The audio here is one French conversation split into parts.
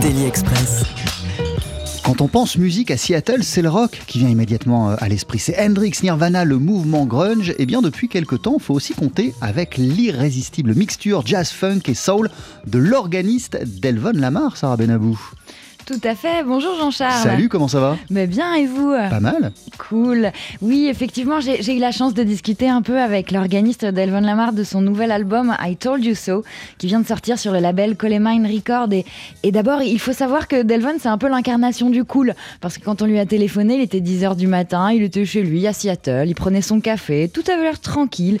Daily Express. Quand on pense musique à Seattle, c'est le rock qui vient immédiatement euh, à l'esprit. C'est Hendrix, Nirvana, le mouvement grunge. Et bien depuis quelques temps, il faut aussi compter avec l'irrésistible mixture jazz, funk et soul de l'organiste Delvon Lamar, Sarah Benabou. Tout à fait. Bonjour Jean-Charles. Salut, comment ça va Mais bien et vous Pas mal. Cool. Oui, effectivement, j'ai eu la chance de discuter un peu avec l'organiste Delvon Lamar de son nouvel album I Told You So, qui vient de sortir sur le label Colemine Record. Et, et d'abord, il faut savoir que Delvon, c'est un peu l'incarnation du cool. Parce que quand on lui a téléphoné, il était 10h du matin, il était chez lui à Seattle, il prenait son café, tout avait l'air tranquille.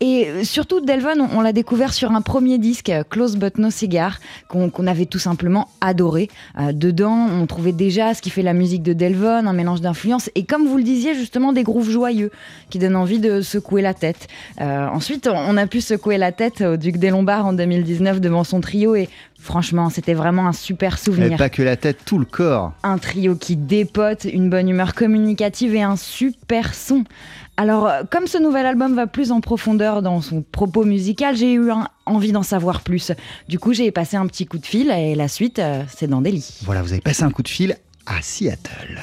Et surtout, Delvon, on, l'a découvert sur un premier disque, Close But No Cigar, qu'on avait tout simplement adoré. Euh, dedans, on trouvait déjà ce qui fait la musique de Delvon, un mélange d'influences, et comme vous le disiez, justement, des grooves joyeux qui donnent envie de secouer la tête. Euh, ensuite, on a pu secouer la tête au Duc des Lombards en 2019 devant son trio, et franchement, c'était vraiment un super souvenir. Et pas que la tête, tout le corps. Un trio qui dépote, une bonne humeur communicative et un super son. Alors, comme ce nouvel album va plus en profondeur dans son propos musical, j'ai eu envie d'en savoir plus. Du coup, j'ai passé un petit coup de fil et la suite, euh, c'est dans Delhi. Voilà, vous avez passé un coup de fil à Seattle.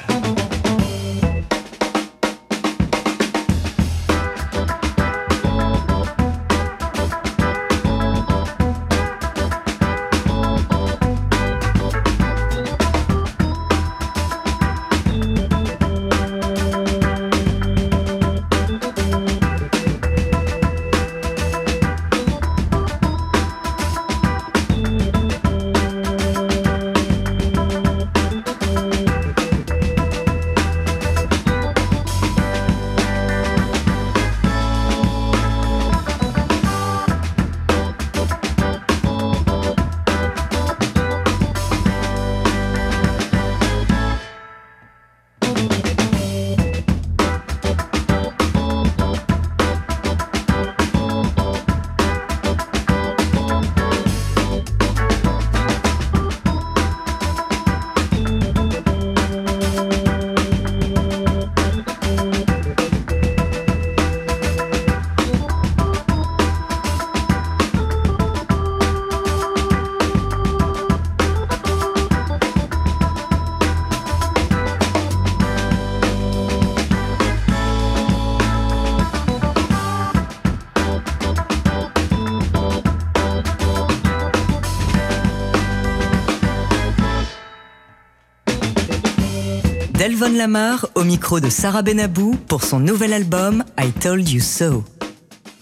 Delvon Lamar au micro de Sarah Benabou pour son nouvel album I Told You So.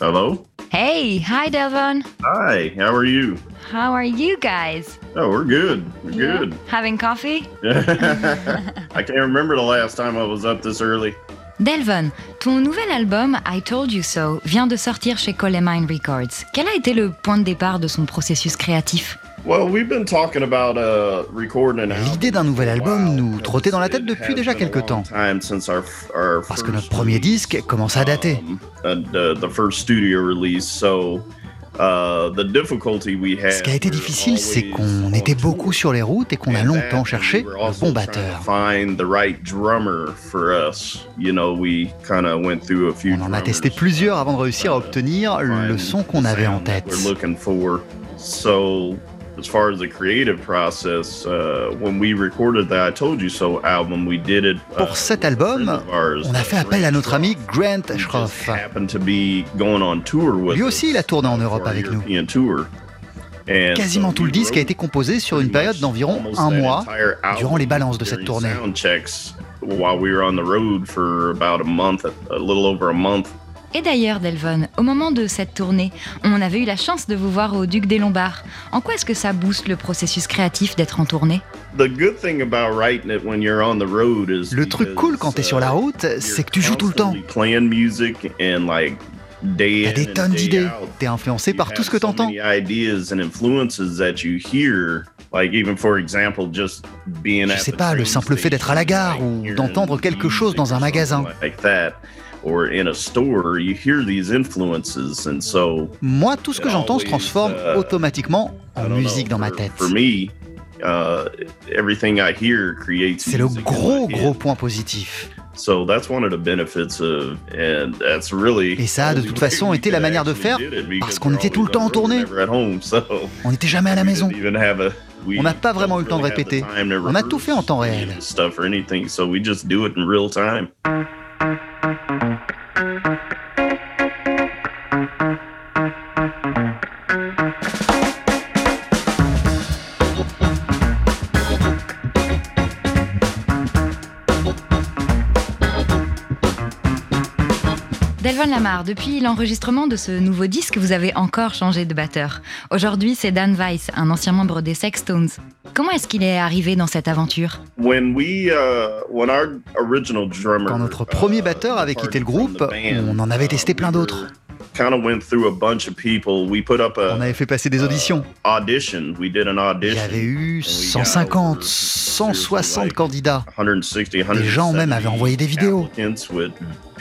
Hello? Hey, hi Delvon. Hi, how are you? How are you guys? Oh, we're good. We're Yeah. good. Having coffee? I can't remember the last time I was up this early. Delvon, ton nouvel album I Told You So vient de sortir chez Colemine Records. Quel a été le point de départ de son processus créatif? Well, we've been talking about uh, recording an album L'idée d'un nouvel album nous trottait dans la tête depuis déjà long temps. Parce que notre premier disque commence à dater. um, uh, uh. Ce qui a été difficile, c'est qu'on on était beaucoup sur les routes et qu'on a longtemps cherché le bon batteur. On en a testé plusieurs avant de réussir à obtenir le son qu'on avait en tête. As far as the creative process, uh, when we recorded the I Told You So album, we did it. uh, Pour cet album, ours, on a fait uh, appel à notre ami Grant Schroff. happened to be going on tour with Lui us, aussi, il a tourné en Europe avec nous. Tour. And Quasiment tout le disque a été composé sur une période d'environ un that mois durant les balances de cette tournée. Et d'ailleurs, Delvon, au moment de cette tournée, on avait eu la chance de vous voir au Duc des Lombards. En quoi est-ce que ça booste le processus créatif d'être en tournée? The good thing about writing it when you're on the road is Le truc cool quand t'es sur la route, c'est que tu joues tout le temps. T'as des tonnes d'idées. T'es influencé par tout ce que t'entends. Je sais pas, le simple fait d'être à la gare ou d'entendre quelque chose dans un magasin. Moi, tout ce que j'entends se transforme uh, automatiquement en musique dans ma tête. Uh, C'est le gros, gros point positif. Et ça a de toute façon été la manière de faire parce qu'on était tout le temps en tournée. On n'était jamais à la maison. On n'a pas vraiment eu le temps de répéter. On a tout fait en temps réel. Lamar, depuis l'enregistrement de ce nouveau disque, vous avez encore changé de batteur. Aujourd'hui, c'est Dan Weiss, un ancien membre des Sextones. Comment est-ce qu'il est arrivé dans cette aventure? When we, uh, when our original drummer, Quand notre premier uh, batteur avait quitté le groupe, on en avait testé plein d'autres. were- kind of went through a bunch of people. We put up a On avait fait passer des auditions. audition. We did an Il audition. y avait eu and we got 150, over 160 like candidats. 160, Des gens même avaient envoyé des vidéos.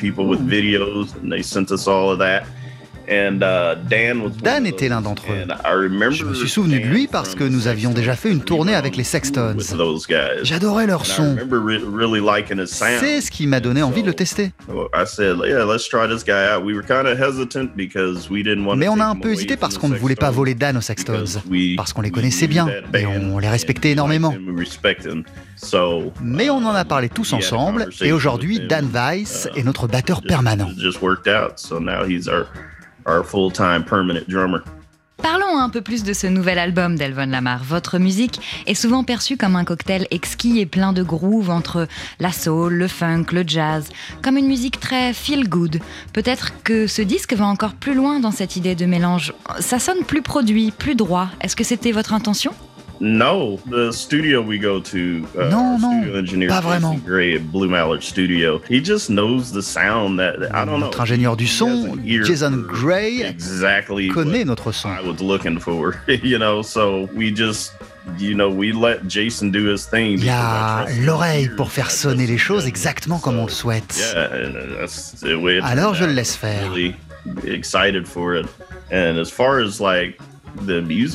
People with videos, and they sent us all of that. Uh, Dan, était l'un d'entre eux. Je me suis souvenu de lui parce que nous avions déjà fait une tournée avec les guys. J'adorais leur son. C'est ce qui m'a donné envie de le tester. I said, yeah, let's try this guy out. We were kind of hesitant because we didn't want Mais on a un peu hésité parce qu'on ne voulait pas voler Dan aux we- Parce qu'on les connaissait bien et on les respectait énormément. Mais on en a parlé tous ensemble et aujourd'hui. Dan Weiss Uh, est notre batteur permanent. Our, full-time permanent drummer. Parlons un peu plus de ce nouvel album d'Elvon Lamar. Votre musique est souvent perçue comme un cocktail exquis et plein de groove entre la soul, le funk, le jazz, comme une musique très feel good. Peut-être que ce disque va encore plus loin dans cette idée de mélange. Ça sonne plus produit, plus droit. Est-ce que c'était votre intention? No, the studio we go to, uh, non, studio engineer pas Jason vraiment. Gray at Blue Mallard Studio. He just knows the sound that I don't know. Notre ingénieur du son, Jason Gray, exactly connaît notre son. I was looking for, you know. So we just, you know, we let Jason do his thing. Il a trust his l'oreille pour faire sonner les choses exactement comme on le souhaite. It Alors, je le laisse faire. Really excited for it. And as far as like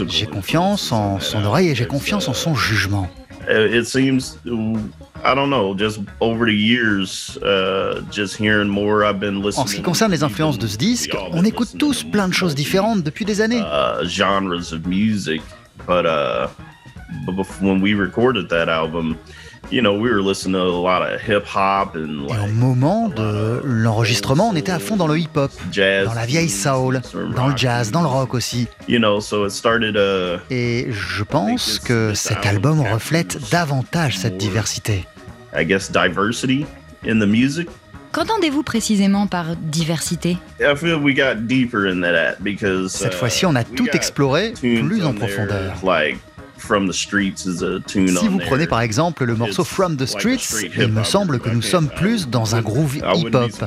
J'ai confiance en son oreille et j'ai confiance en son jugement. Uh, It seems, I don't know, just over the years, uh, just hearing more, I've been listening. En ce qui concerne les influences de ce disque, on écoute tous plein de choses différentes depuis des années. Uh, genres of music, but uh, when we recorded that album, you know, we were listening to a lot of hip hop and Et au moment de l'enregistrement, on était à fond dans le hip-hop, jazz, dans la vieille soul, dans le jazz, dans le rock aussi. You know, so it started. Uh, Et je pense que cet album reflète davantage cette diversité. I guess diversity in the music. Qu'entendez-vous précisément par diversité? I feel we got deeper in that because Cette uh, fois-ci, on a tout exploré plus en profondeur. Like From the Streets is a tune Si vous prenez par exemple le morceau From the like Streets, il me semble que nous sommes plus dans un groove hip-hop.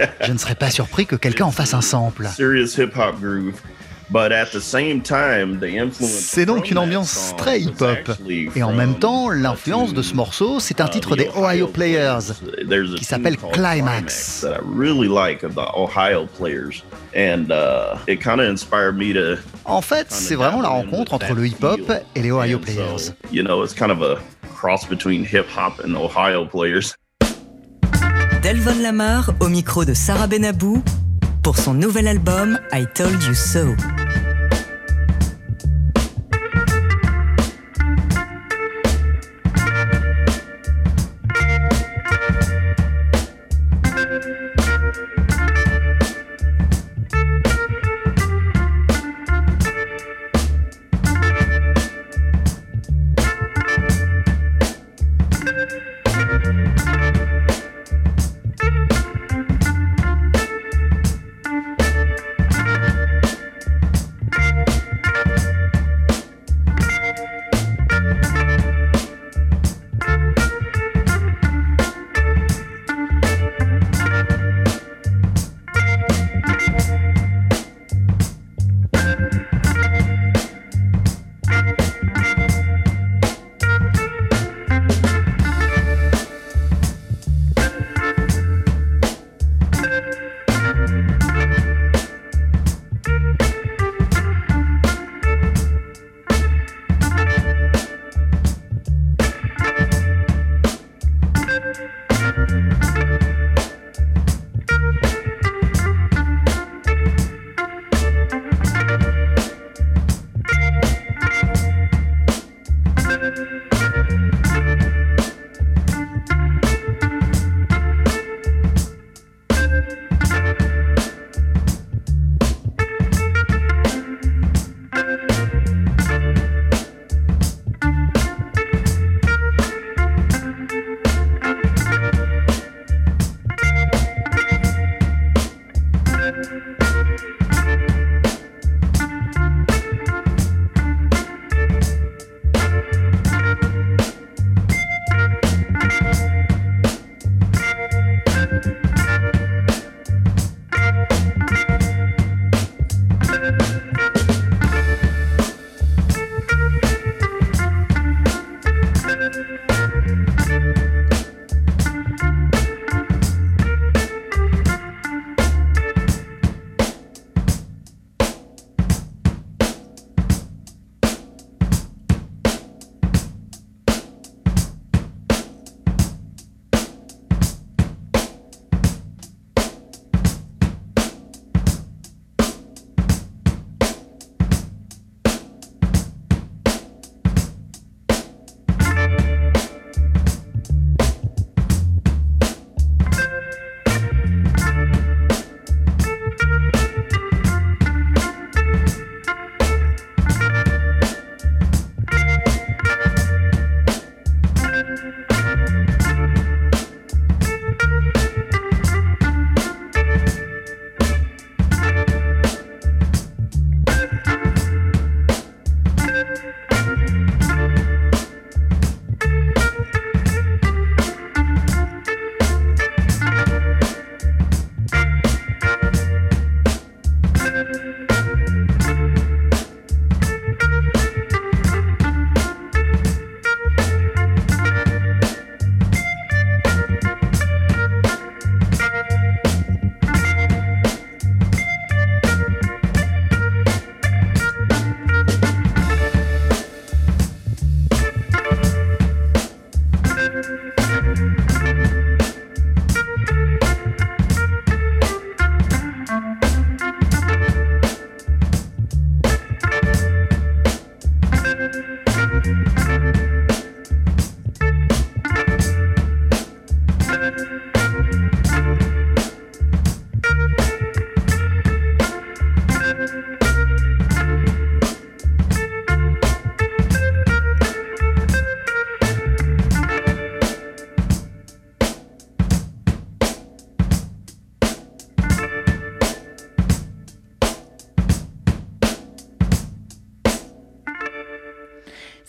uh. Je ne serais pas surpris que quelqu'un en fasse un sample. Serious hip hop groove. But at the same time, the influence C'est donc une ambiance très hip-hop. Et en même temps, l'influence de ce morceau, c'est un uh, titre des Ohio Players. There's a qui s'appelle Climax. that I really like of the Ohio Players. And uh, it kind of inspired me to En fait, c'est vraiment la rencontre entre le hip-hop et les Ohio And so, Players. you know, it's kind of a cross between hip hop and Ohio Players. Delvon Lamar au micro de Sarah Benabou pour son nouvel album I Told You So.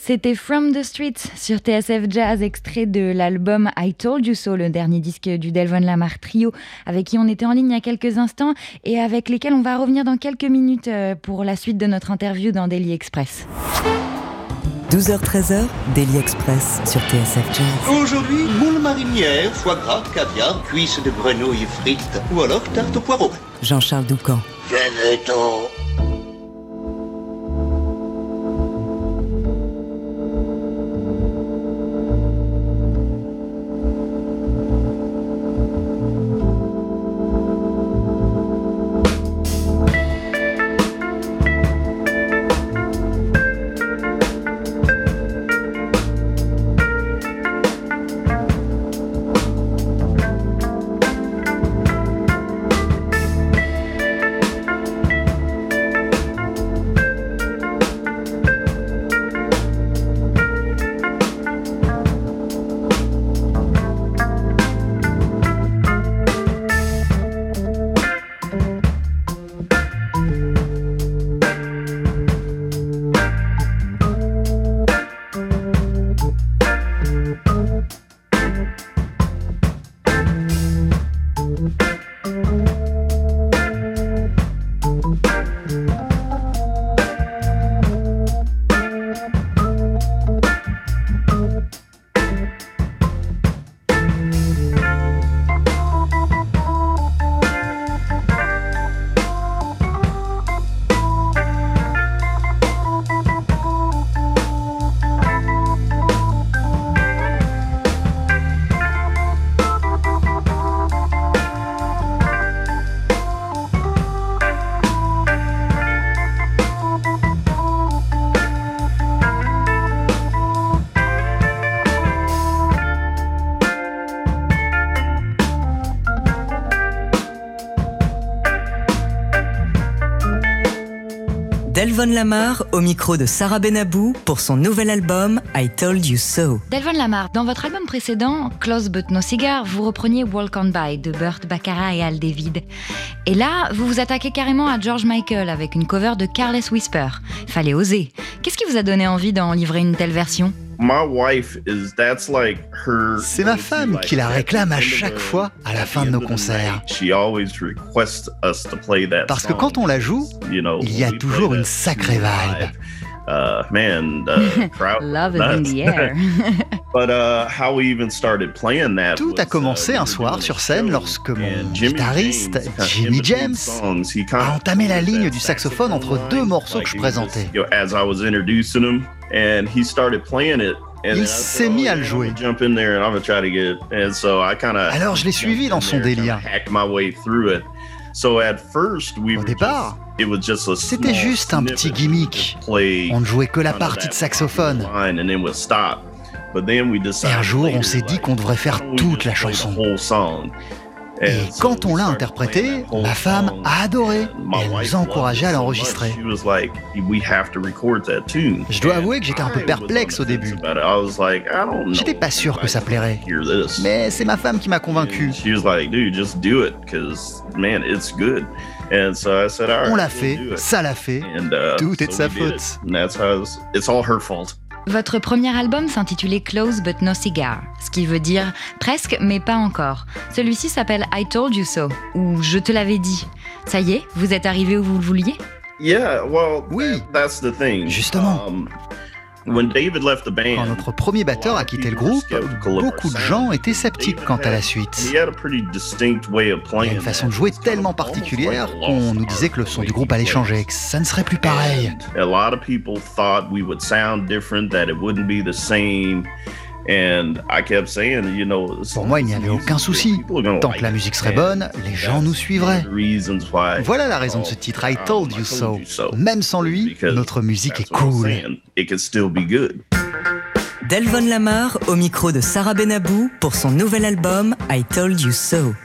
C'était From the Streets sur TSF Jazz, extrait de l'album I Told You So, le dernier disque du Delvon Lamar Trio, avec qui on était en ligne il y a quelques instants et avec lesquels on va revenir dans quelques minutes euh, pour la suite de notre interview dans Daily Express. 12h-13h, Daily Express sur TSF Jazz. Aujourd'hui, moule marinière, foie gras, caviar, cuisses de grenouille frites ou alors tarte au poireau. Jean-Charles Doucan. Venez-t'en Delvon Lamar au micro de Sarah Benabou pour son nouvel album I Told You So. Delvon Lamar, dans votre album précédent, Close But No Cigar, vous repreniez Walk On By de Burt Baccarat et Al David. Et là, vous vous attaquez carrément à George Michael avec une cover de Careless Whisper. Fallait oser. Qu'est-ce qui vous a donné envie d'en livrer une telle version? C'est ma femme qui la réclame à chaque fois à la fin de nos concerts. Parce que quand on la joue, il y a toujours une sacrée vibe. Uh, man, uh, Love is in the air. But uh, how we even started playing that Tout a commencé un soir sur scène lorsque mon guitariste Jimmy James a entamé la ligne du saxophone entre deux morceaux que je présentais. As I was introducing him, and he started playing it. Il s'est mis à le jouer. Alors je l'ai suivi dans son délire. Au départ, c'était juste un petit gimmick. On ne jouait que la partie de saxophone. Et un jour, on s'est dit qu'on devrait faire toute la chanson. Et quand on l'a interprété, ma femme a adoré et elle nous a encouragé à l'enregistrer. Je dois avouer que j'étais un peu perplexe au début. J'étais pas sûr que ça plairait. Mais c'est ma femme qui m'a convaincu. On l'a fait, ça l'a fait, tout est de sa faute. Votre premier album s'intitulait Close But No Cigar, ce qui veut dire presque mais pas encore. Celui-ci s'appelle I Told You So, ou Je te l'avais dit. Ça y est, vous êtes arrivé où vous le vouliez? Oui, justement. Quand notre premier batteur a quitté le groupe, beaucoup de gens étaient sceptiques quant à la suite. Il y a une façon de jouer tellement particulière qu'on nous disait que le son du groupe allait changer, que ça ne serait plus pareil. Pour moi, il n'y avait aucun souci. Tant que la musique serait bonne, les gens nous suivraient. Voilà la raison de ce titre, I Told You So. Même sans lui, notre musique est cool. Delvon Lamar au micro de Sarah Benabou pour son nouvel album I Told You So.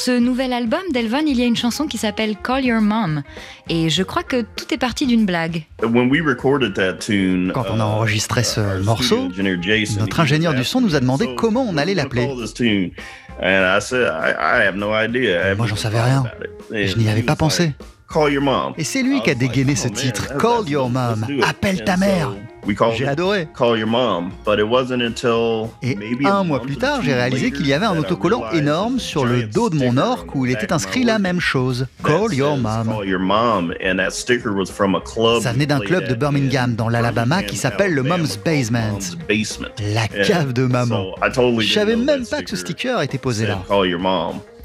Ce nouvel album d'Elvon, il y a une chanson qui s'appelle Call Your Mom. Et je crois que tout est parti d'une blague. Quand on a enregistré ce morceau, notre ingénieur du son nous a demandé comment on allait l'appeler? Moi, j'en savais rien. Je n'y avais pas pensé. Et c'est lui qui a dégainé ce oh, titre, Call Your Mom, appelle ta mère. J'ai adoré. Et un mois plus tard, j'ai réalisé qu'il y avait un autocollant énorme sur le dos de mon orque où il était inscrit la même chose. Call your mom. Ça venait d'un club de Birmingham dans l'Alabama qui s'appelle le Mom's Basement. La cave de maman. Je savais même pas que ce sticker était posé là.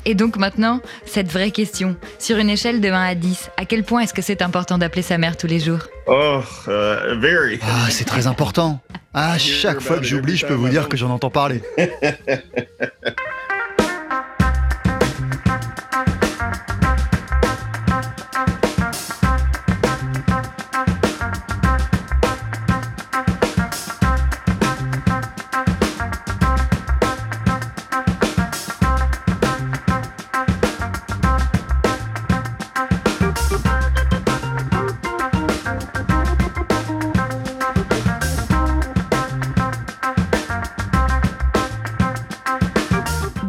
Et donc maintenant, cette vraie question. Sur une échelle de 1 à 10, à quel point est-ce que c'est important d'appeler sa mère tous les jours? Oh, uh, very. Ah, c'est très important. À chaque fois que j'oublie, je peux vous dire que j'en entends parler.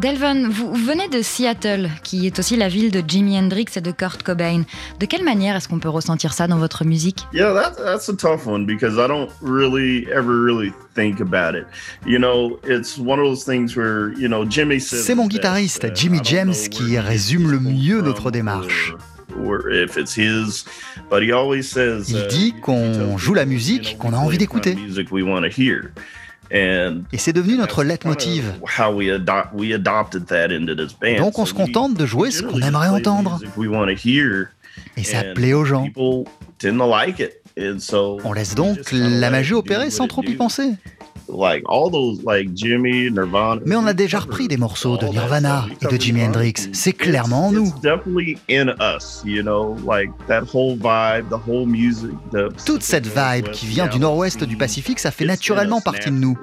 Delvon, vous venez de Seattle, qui est aussi la ville de Jimi Hendrix et de Kurt Cobain. De quelle manière est-ce qu'on peut ressentir ça dans votre musique? Yeah, that, that's a tough one because I don't really ever really think about it. You know, it's one of those things where, you know, Jimmy says C'est mon that, guitariste, uh, Jimmy James, qui résume le mieux notre démarche. Or, or if it's his, but he always says, Il dit qu'on joue la musique qu'on a we envie d'écouter. Et c'est devenu notre leitmotiv. Donc on se contente de jouer ce qu'on aimerait entendre. Et ça and plaît aux gens. people tend to like it. And so On laisse donc la magie opérer sans trop y penser. Like all those, like Jimmy, Nirvana. Mais on a déjà repris des morceaux de Nirvana et de Jimi. Hendrix. C'est It's- clairement en nous. It's definitely in us, you know, like that whole vibe, the whole music, the Toute cette vibe qui vient du nord-ouest du Pacifique, ça fait naturellement partie de nous.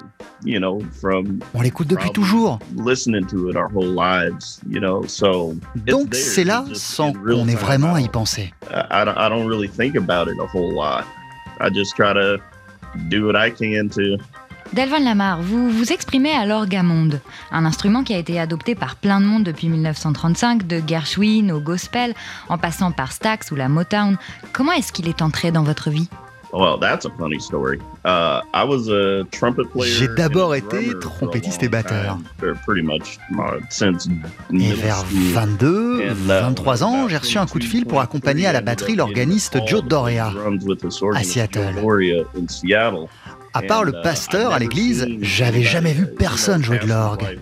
You know, from On l'écoute depuis toujours. listening to it our whole lives, you know, so it's Donc c'est là sans qu'on ait vraiment à y penser. I, don't, I don't really think about it a whole lot. I just try to do what I can to Delvon Lamar, vous vous exprimez à l'orgamonde, un instrument qui a été adopté par plein de monde depuis 1935, de Gershwin au gospel, en passant par Stax ou la Motown. Comment est-ce qu'il est entré dans votre vie? Well, that's a funny story. Uh, I was a trumpet player. J'ai d'abord été trompettiste et batteur. uh, since Et vers school. 22, And, uh, 23 ans, j'ai reçu un coup de fil pour accompagner à la batterie l'organiste Joe Doria. à Seattle. À part le uh, pasteur à l'église, j'avais jamais vu anybody, personne jouer de l'orgue.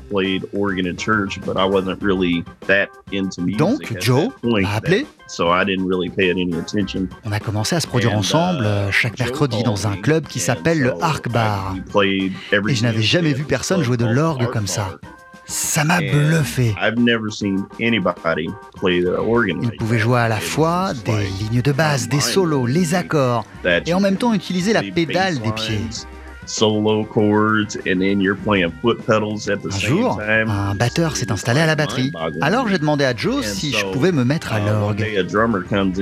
Donc Joe m'a appelé. so I didn't really pay it any attention. On a commencé à se produire ensemble uh, euh, chaque mercredi dans un club qui s'appelle le Arc Bar. Et je n'avais jamais vu personne jouer de l'orgue comme ça. Ça m'a bluffé. I've never seen anybody play the organ. Il pouvait jouer à la fois des lignes de basse, des solos, les accords, et en même temps utiliser la pédale des pieds. Lines, Solo chords, and then you're playing foot pedals at the Un same jour, time. un batteur s'est installé à la batterie. Alors j'ai demandé à Joe si je pouvais me mettre à Uh, l'orgue. Et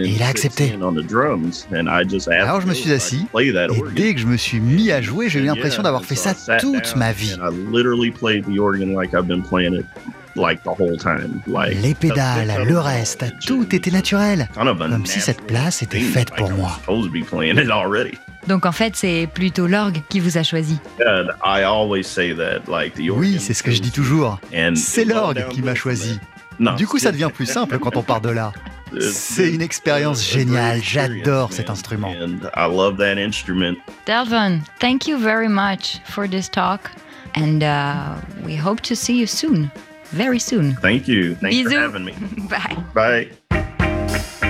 il a accepté. sits in on the drums, and I just asked Alors je me suis assis, et dès que je me suis mis à jouer, j'ai eu l'impression d'avoir fait ça toute ma vie. Les pédales, le reste, tout était naturel. Comme si cette place était faite pour moi. Donc en fait, c'est plutôt l'orgue qui vous a choisi. Oui, c'est ce que je dis toujours. C'est l'orgue qui m'a choisi. Du coup, ça devient plus simple quand on part de là. C'est une expérience géniale. J'adore cet instrument. And I love that instrument. Delvon, thank you very much for this talk, and uh, we hope to see you soon, very soon. Thank you. Thanks Bisous. for having me. Bye. Bye.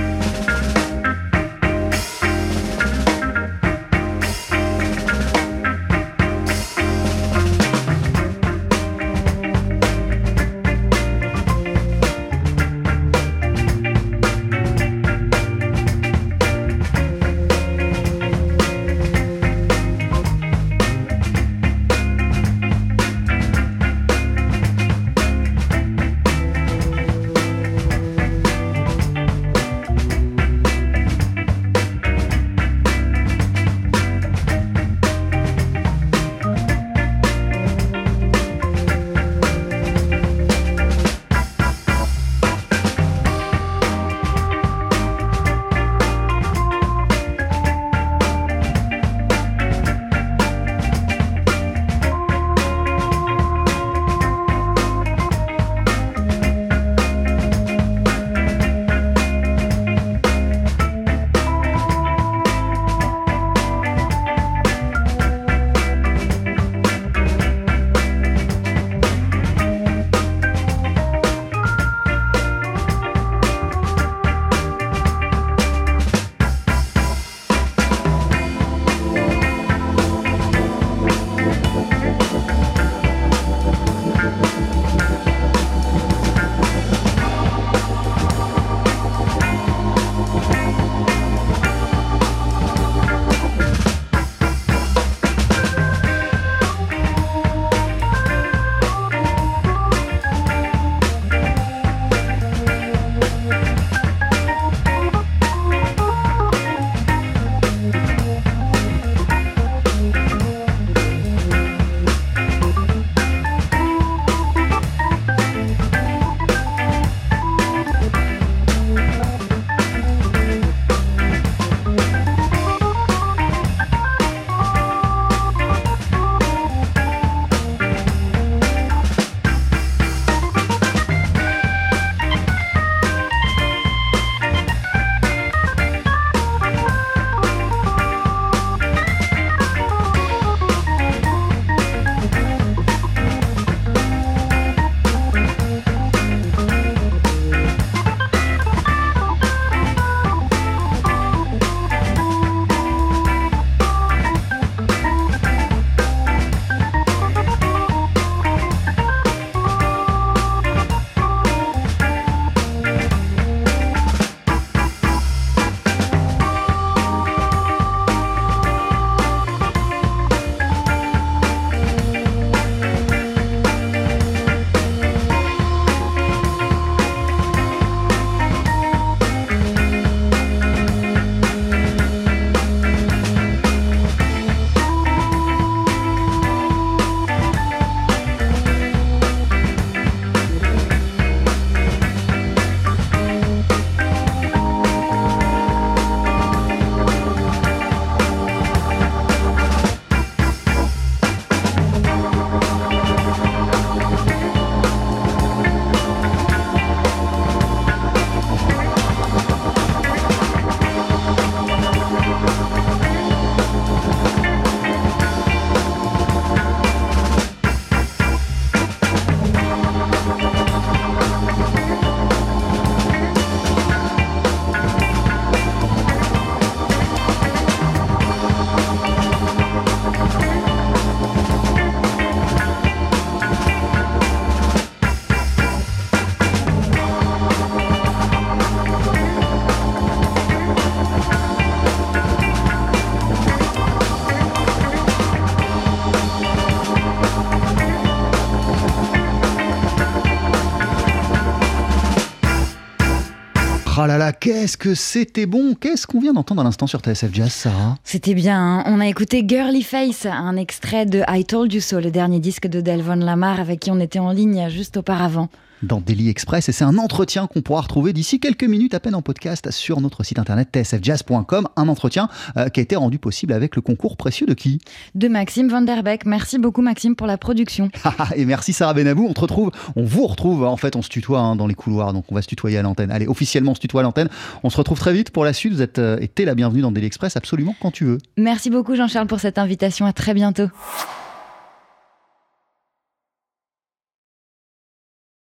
Qu'est-ce que c'était bon Qu'est-ce qu'on vient d'entendre à l'instant sur TSF Jazz, Sarah C'était bien, hein. on a écouté Girly Face, un extrait de I Told You So, le dernier disque de Delvon Lamar avec qui on était en ligne juste auparavant dans Daily Express et c'est un entretien qu'on pourra retrouver d'ici quelques minutes à peine en podcast sur notre site internet tsfjazz.com. Un entretien euh, qui a été rendu possible avec le concours précieux de qui? De Maxime Vanderbeck. Merci beaucoup Maxime pour la production. et merci Sarah Benabou. On te retrouve, on vous retrouve. En fait, on se tutoie hein, dans les couloirs, donc on va se tutoyer à l'antenne. Allez, officiellement on se tutoie à l'antenne. On se retrouve très vite pour la suite. Vous êtes euh, été la bienvenue dans Daily Express absolument quand tu veux. Merci beaucoup Jean-Charles pour cette invitation. À très bientôt.